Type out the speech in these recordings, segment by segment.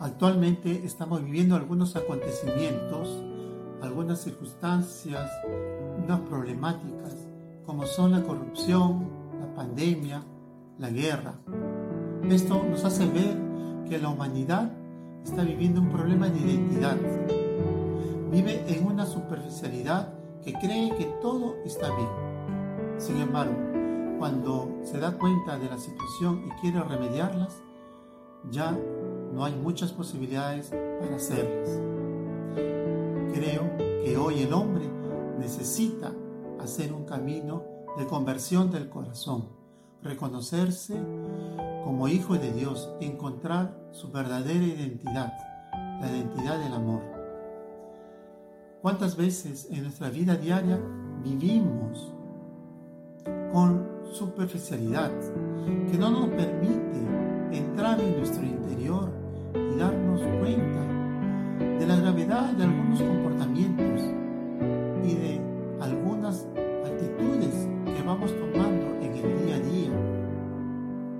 Actualmente estamos viviendo algunos acontecimientos, algunas circunstancias, unas problemáticas, como son la corrupción, la pandemia, la guerra. Esto nos hace ver que la humanidad está viviendo un problema de identidad. Vive en una superficialidad que cree que todo está bien. Sin embargo, cuando se da cuenta de la situación y quiere remediarlas, ya no hay muchas posibilidades para hacerlas. Creo que hoy el hombre necesita hacer un camino de conversión del corazón, reconocerse como hijo de Dios, encontrar su verdadera identidad, la identidad del amor. ¿Cuántas veces en nuestra vida diaria vivimos con superficialidad que no nos permite entrar en nuestro interior y darnos cuenta de la gravedad de algunos comportamientos y de algunas actitudes que vamos tomando en el día a día.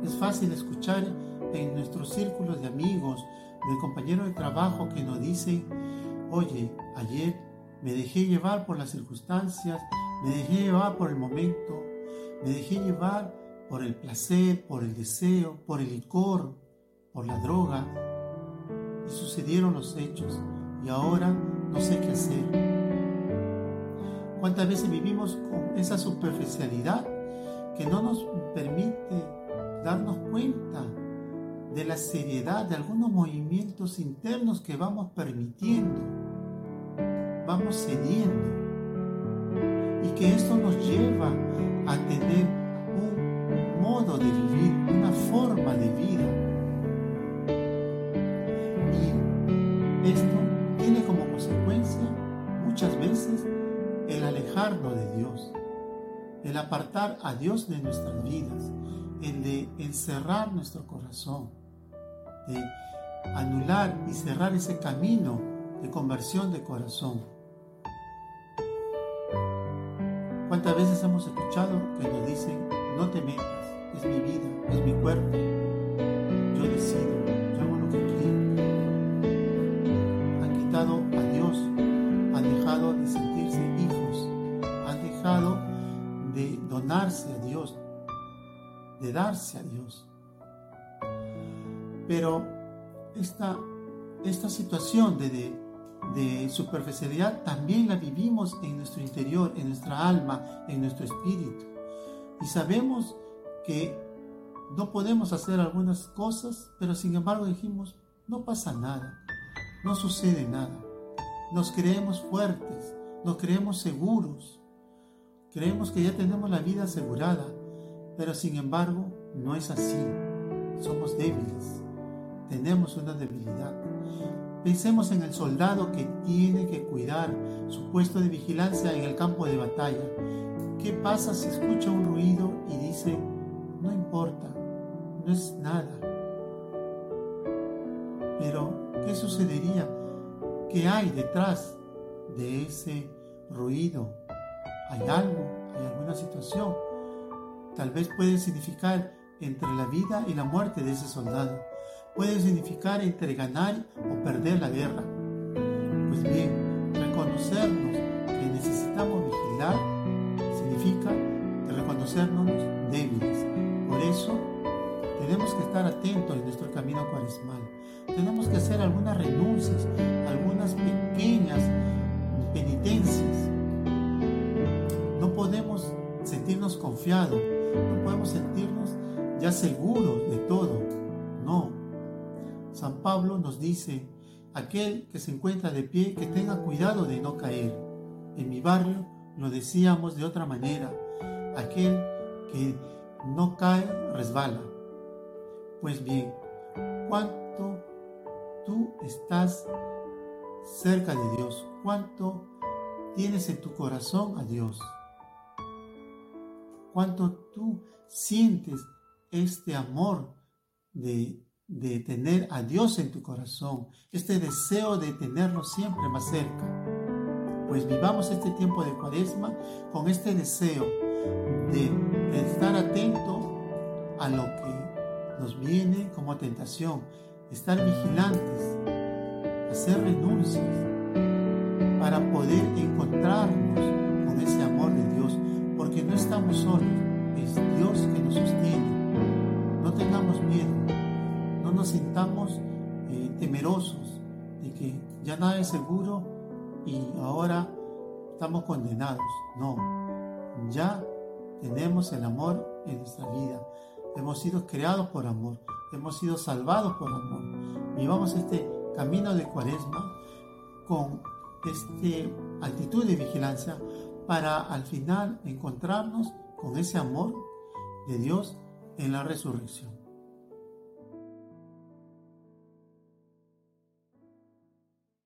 Es fácil escuchar en nuestros círculos de amigos, de compañeros de trabajo que nos dicen, oye, ayer me dejé llevar por las circunstancias, me dejé llevar por el momento, me dejé llevar por el placer, por el deseo, por el licor, por la droga. Sucedieron los hechos y ahora no sé qué hacer. ¿Cuántas veces vivimos con esa superficialidad que no nos permite darnos cuenta de la seriedad de algunos movimientos internos que vamos permitiendo, vamos cediendo? Y que esto nos lleva a tener un modo de alejarnos de Dios, el apartar a Dios de nuestras vidas, el de encerrar nuestro corazón, de anular y cerrar ese camino de conversión de corazón. ¿Cuántas veces hemos escuchado que nos dicen, no te metas, es mi vida, es mi cuerpo, de darse a Dios. Pero esta, esta situación de, de de superficialidad también la vivimos en nuestro interior, en nuestra alma, en nuestro espíritu. Y sabemos que no podemos hacer algunas cosas, pero sin embargo dijimos, no pasa nada, no sucede nada. Nos creemos fuertes, nos creemos seguros, creemos que ya tenemos la vida asegurada, pero sin embargo no es así. Somos débiles, tenemos una debilidad. Pensemos en el soldado que tiene que cuidar su puesto de vigilancia en el campo de batalla. ¿Qué pasa si escucha un ruido y dice, no importa, no es nada? Pero, ¿qué sucedería? ¿Qué hay detrás de ese ruido? ¿Hay algo? ¿Hay alguna situación? Tal vez puede significar entre la vida y la muerte de ese soldado puede significar entre ganar o perder la guerra. Pues bien, reconocernos que necesitamos vigilar significa reconocernos débiles. Por eso, tenemos que estar atentos en nuestro camino cuaresmal. Tenemos que hacer algunas renuncias, algunas pequeñas penitencias. No podemos sentirnos confiados, no podemos sentirnos ya seguros de todo. No, San Pablo nos dice, aquel que se encuentra de pie, que tenga cuidado de no caer. En mi barrio lo decíamos de otra manera, aquel que no cae resbala. Pues bien, ¿cuánto tú estás cerca de Dios? ¿Cuánto tienes en tu corazón a Dios? ¿Cuánto tú sientes este amor de de tener a Dios en tu corazón, este deseo de tenerlo siempre más cerca. Pues vivamos este tiempo de cuaresma con este deseo de estar atento a lo que nos viene como tentación estar vigilantes, hacer renuncias estamos solos, es Dios que nos sostiene. No tengamos miedo, no nos sintamos eh, temerosos de que ya nada es seguro y ahora estamos condenados. No, ya tenemos el amor en nuestra vida. Hemos sido creados por amor, hemos sido salvados por amor. Vivamos este camino de cuaresma con esta actitud de vigilancia para al final encontrarnos con ese amor de Dios en la resurrección.